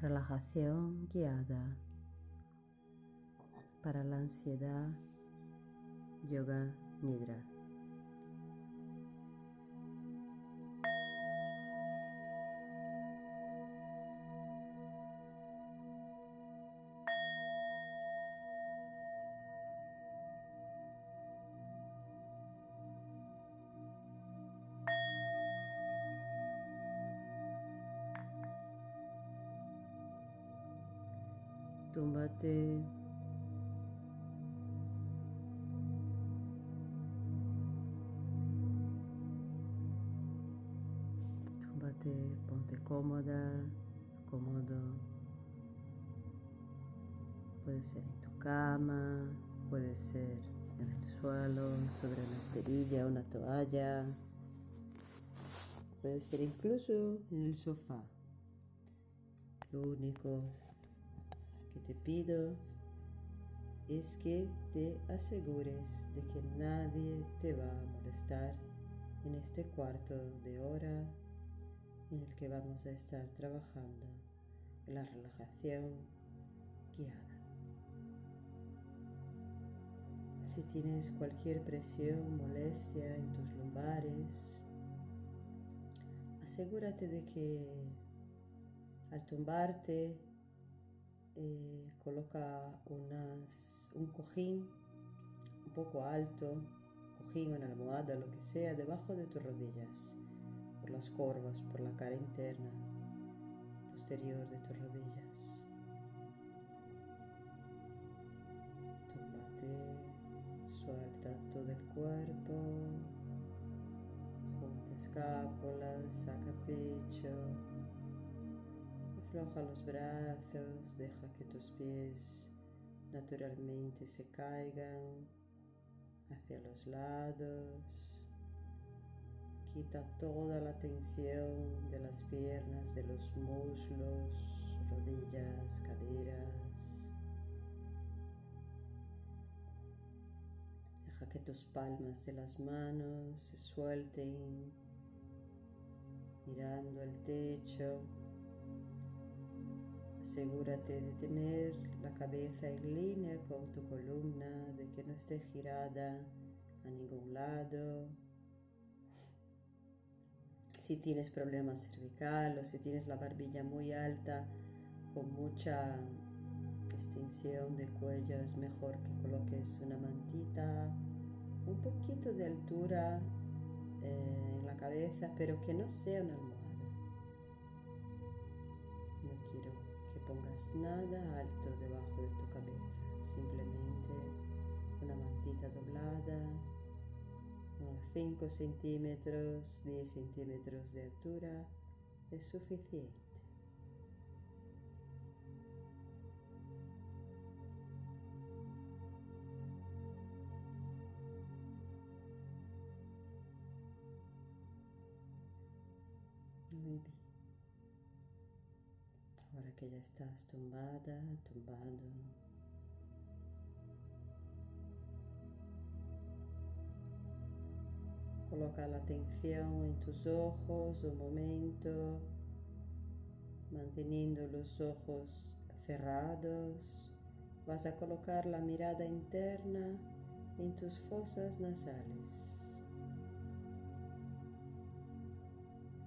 relajación guiada para la ansiedad yoga nidra. Túmbate. Túmbate, ponte cómoda, cómodo. Puede ser en tu cama, puede ser en el suelo, sobre una esterilla, una toalla. Puede ser incluso en el sofá. Lo único te pido es que te asegures de que nadie te va a molestar en este cuarto de hora en el que vamos a estar trabajando la relajación guiada. Si tienes cualquier presión, molestia en tus lumbares, asegúrate de que al tumbarte eh, coloca un cojín un poco alto, cojín, una almohada, lo que sea, debajo de tus rodillas, por las corvas, por la cara interna, posterior de tus rodillas. Tómate, suelta todo el cuerpo, junta escápulas, saca pecho. Afloja los brazos, deja que tus pies naturalmente se caigan hacia los lados. Quita toda la tensión de las piernas, de los muslos, rodillas, caderas. Deja que tus palmas de las manos se suelten mirando el techo. Asegúrate de tener la cabeza en línea con tu columna, de que no esté girada a ningún lado. Si tienes problemas cervical o si tienes la barbilla muy alta con mucha extensión de cuello, es mejor que coloques una mantita, un poquito de altura eh, en la cabeza, pero que no sea una. Pongas nada alto debajo de tu cabeza, simplemente una mantita doblada, unos 5 centímetros, 10 centímetros de altura es suficiente. Que ya estás tumbada, tumbado, coloca la atención en tus ojos un momento, manteniendo los ojos cerrados. Vas a colocar la mirada interna en tus fosas nasales.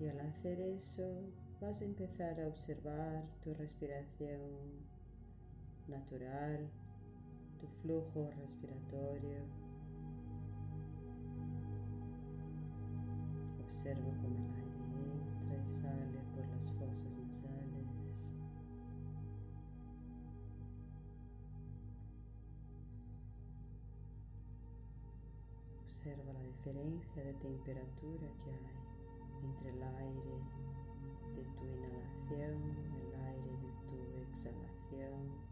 Y al hacer eso, vas a empezar a observar tu respiración natural, tu flujo respiratorio. Observa cómo el aire entra y sale por las fosas nasales. Observa la diferencia de temperatura que hay entre el aire de tu inhalación, el aire de tu exhalación.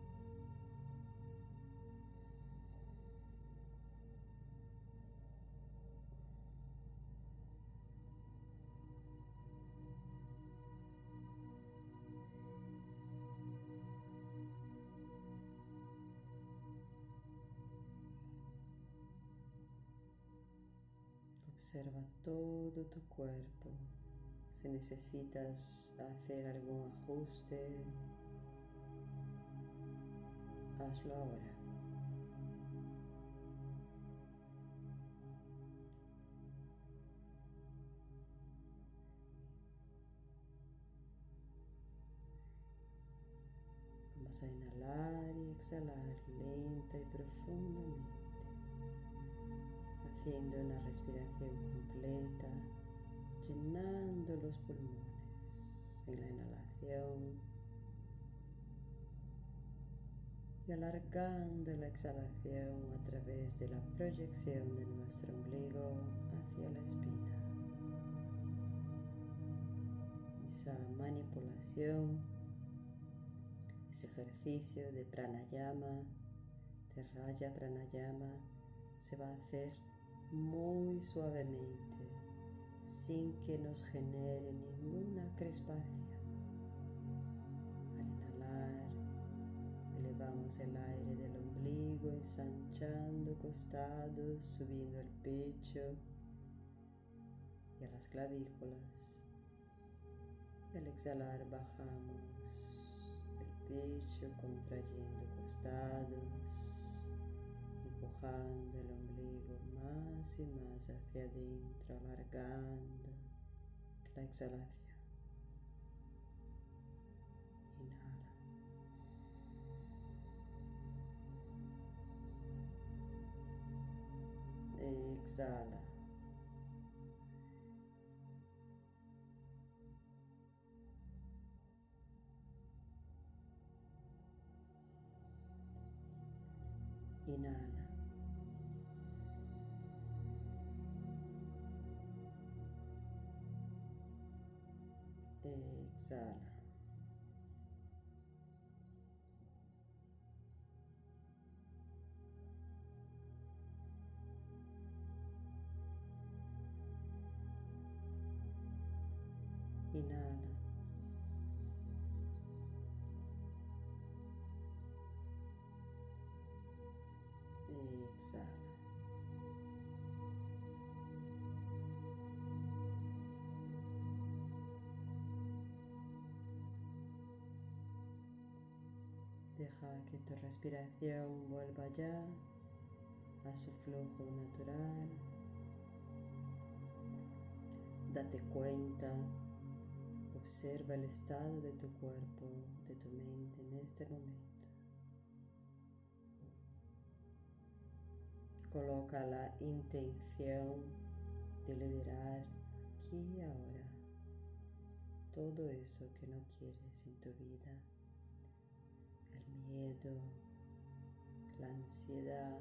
Observa todo tu cuerpo. Si necesitas hacer algún ajuste, Hazlo ahora. Vamos a inhalar y exhalar lenta y profundamente, haciendo una respiración completa, llenando los pulmones en la inhalación y alargando la exhalación a través de la proyección de nuestro ombligo hacia la espina. Esa manipulación, ese ejercicio de pranayama, de raya pranayama, se va a hacer muy suavemente, sin que nos genere ninguna crispación. el aire del ombligo, ensanchando costados, subiendo el pecho y a las clavículas. Y al exhalar bajamos el pecho, contrayendo costados, empujando el ombligo más y más hacia adentro, alargando la exhalación. exhala. Exhala. Deja que tu respiración vuelva ya a su flujo natural. Date cuenta Observa el estado de tu cuerpo, de tu mente en este momento. Coloca la intención de liberar aquí y ahora todo eso que no quieres en tu vida. Miedo, la ansiedad,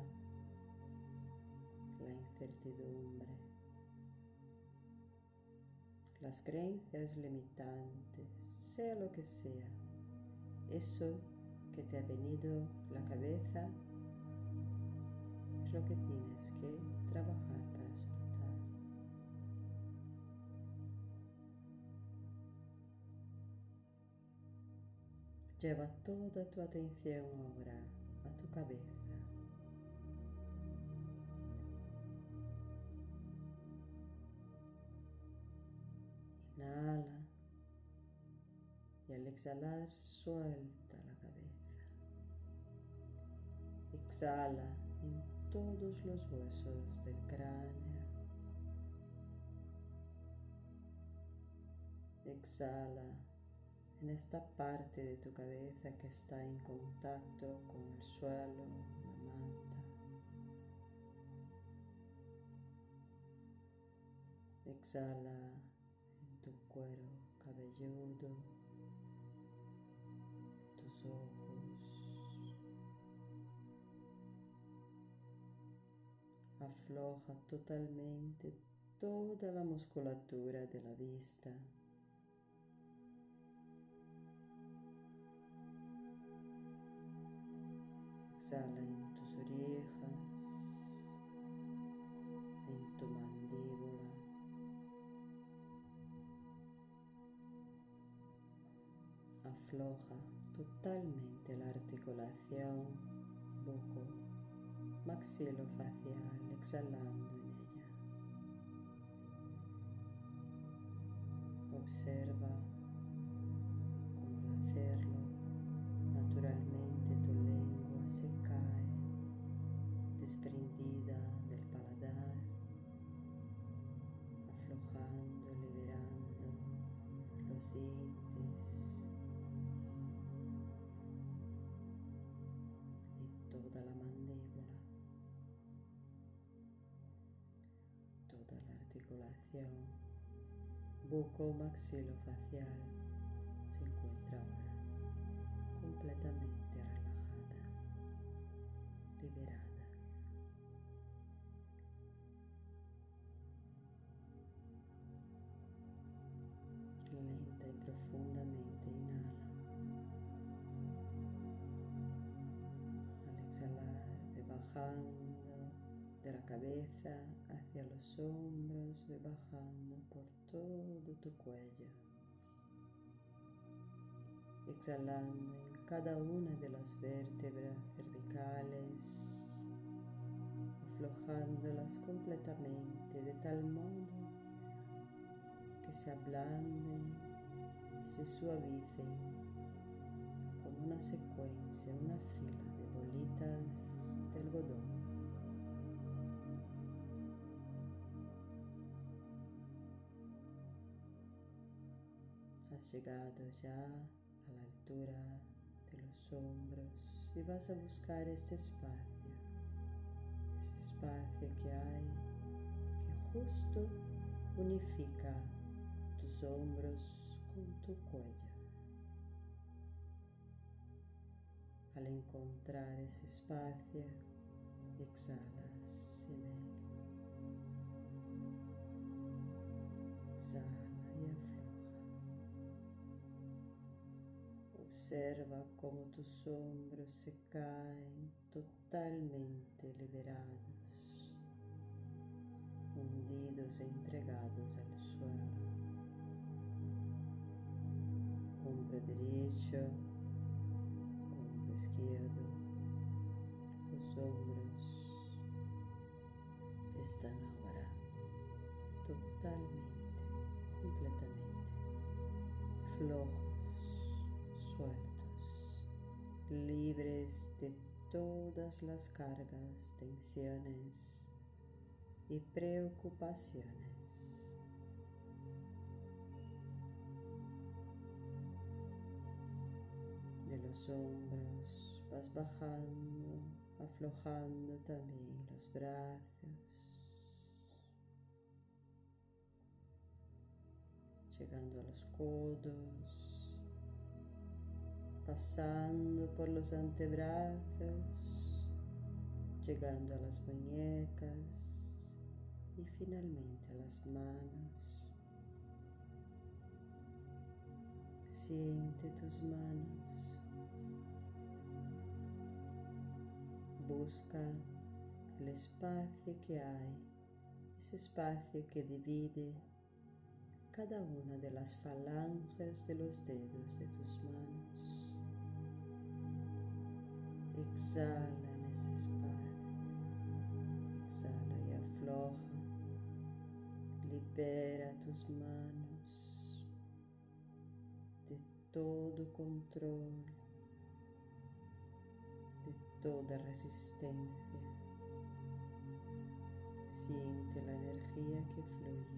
la incertidumbre las creencias limitantes, sea lo que sea, eso que te ha venido la cabeza es lo que tienes que trabajar Lleva toda tu atención ahora a tu cabeza. Inhala y al exhalar suelta la cabeza. Exhala en todos los huesos del cráneo. Exhala en esta parte de tu cabeza que está en contacto con el suelo, la manta. Exhala tu cuero cabelludo, tus ojos. Afloja totalmente toda la musculatura de la vista. Exhala en tus orejas, en tu mandíbula. afloja totalmente la articulación buco maxilofacial exhalando en ella. Observa toda la mandíbula, toda la articulación buco-maxilofacial se encuentra ahora completamente relajada, liberada. Lenta y profundamente bajando de la cabeza hacia los hombros, ve bajando por todo tu cuello. Exhalando en cada una de las vértebras cervicales, aflojándolas completamente de tal modo que se ablanden se suavicen como una secuencia, una fila Has llegado ya a la altura de los hombros y vas a buscar este espacio, ese espacio que hay que justo unifica tus hombros con tu cuello. Al encontrar ese espacio, exhalas Observa cómo tus hombros se caen totalmente liberados, hundidos e entregados al suelo. Hombro derecho, hombro izquierdo, los hombros están ahora totalmente, completamente flojos, libres de todas las cargas, tensiones y preocupaciones. De los hombros vas bajando, aflojando también los brazos, llegando a los codos, pasando por los antebrazos, llegando a las muñecas y finalmente a las manos. Siente tus manos. Busca el espacio que hay, ese espacio que divide cada una de las falanges de los dedos de tus manos. Exhala en ese espacio. Exhala y afloja. Libera tus manos de todo control, de toda resistencia. Siente la energía que fluye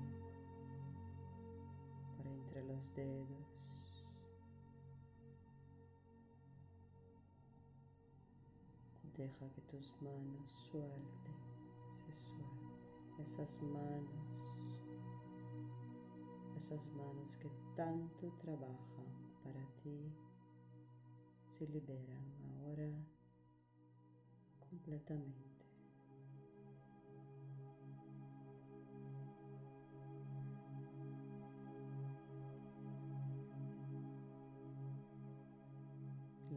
por entre los dedos. Deja que tus manos suelten, se suelten. Esas manos, esas manos que tanto trabajan para ti, se liberan ahora completamente.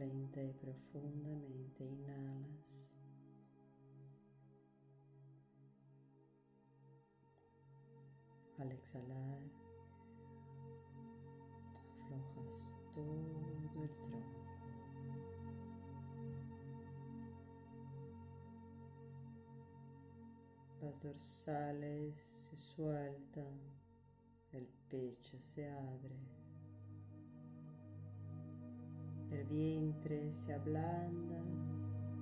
Lenta y profundamente inhalas. Al exhalar, aflojas todo el tronco. Las dorsales se sueltan, el pecho se abre. El vientre se ablanda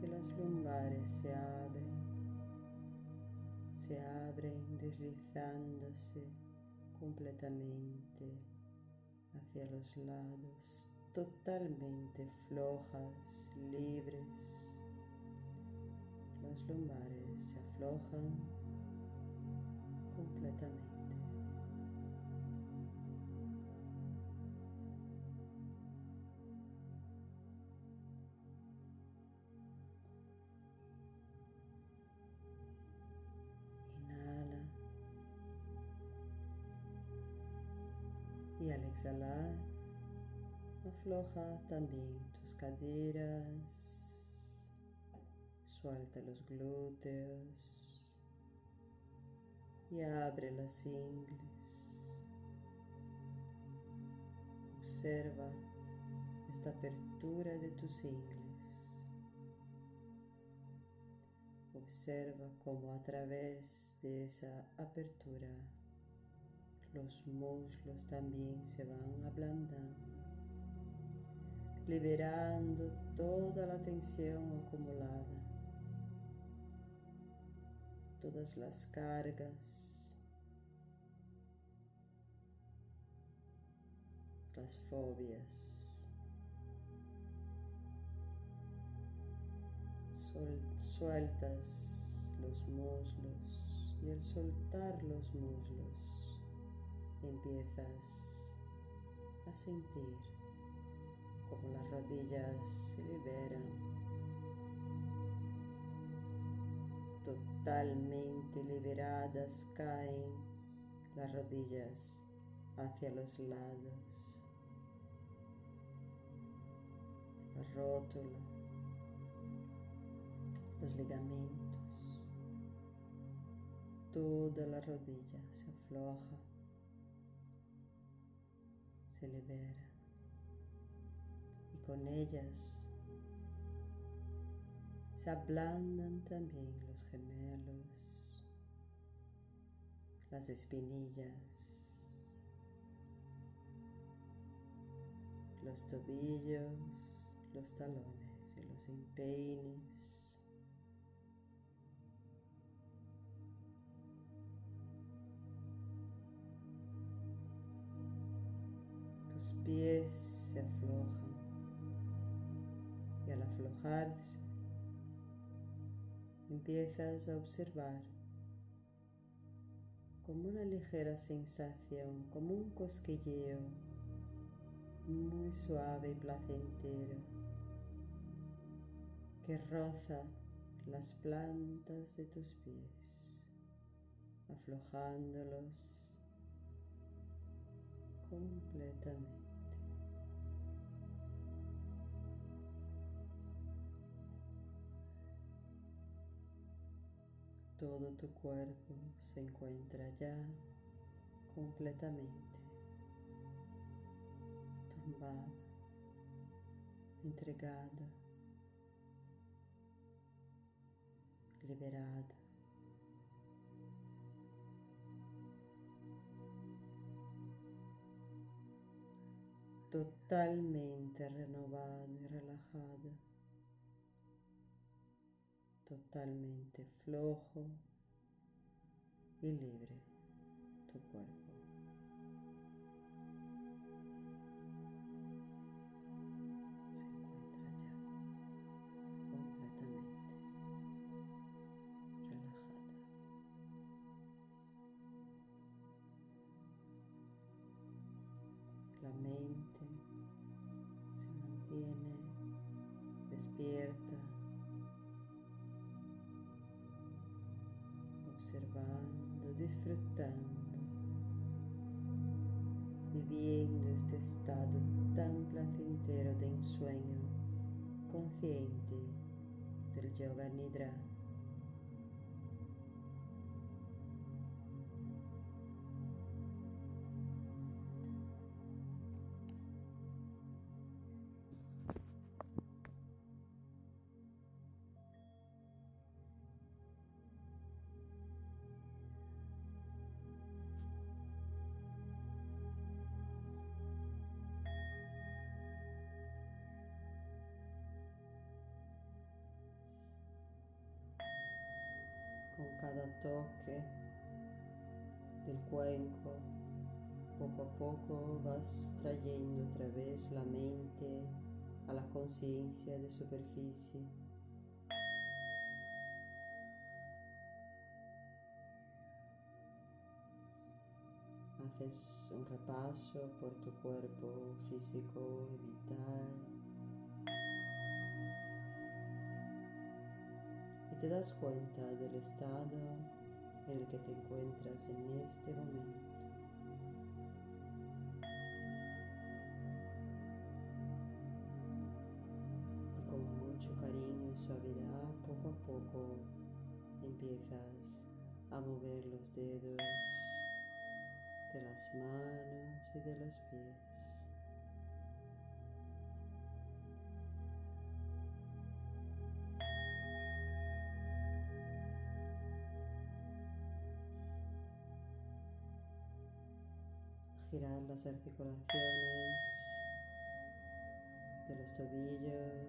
y las lumbares se abren, se abren deslizándose completamente hacia los lados, totalmente flojas, libres, las lumbares se aflojan completamente. Y al exhalar, afloja también tus caderas, Suelta los glúteos y abre las ingles. Observa esta apertura de tus ingles. Observa cómo a través de esa apertura los muslos también se van ablandando, liberando toda la tensión acumulada todas las cargas, las fobias. sueltas los muslos y al soltar los muslos empiezas a sentir como las rodillas se liberan totalmente liberadas caen las rodillas hacia los lados, la rótula, los ligamentos, toda la rodilla se afloja, se libera y con ellas se ablandan también los gemelos, las espinillas, los tobillos, los talones y los empeines. Pies se aflojan y al aflojarse empiezas a observar como una ligera sensación, como un cosquilleo muy suave y placentero que roza las plantas de tus pies, aflojándolos completamente. Todo tu cuerpo se encuentra ya completamente tumbado, entregado, liberado. Totalmente renovado y relajado totalmente flojo y libre tu cuerpo. Se encuentra ya completamente relajado. La mente disfrutando, viviendo este estado tan placentero de ensueño consciente del Yoga Nidra. cada toque del cuenco. Poco a poco vas trayendo otra vez la mente a la conciencia de superficie. Haces un repaso por tu cuerpo físico y vital. Te das cuenta del estado en el que te encuentras en este momento. Y con mucho cariño y suavidad, poco a poco, empiezas a mover los dedos de las manos y de los pies. Girar las articulaciones de los tobillos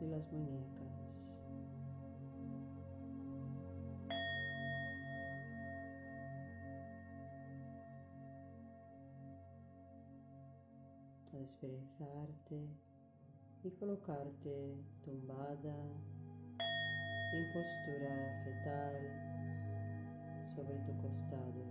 y las muñecas. a desperezarte y colocarte tumbada en postura fetal sobre tu costado.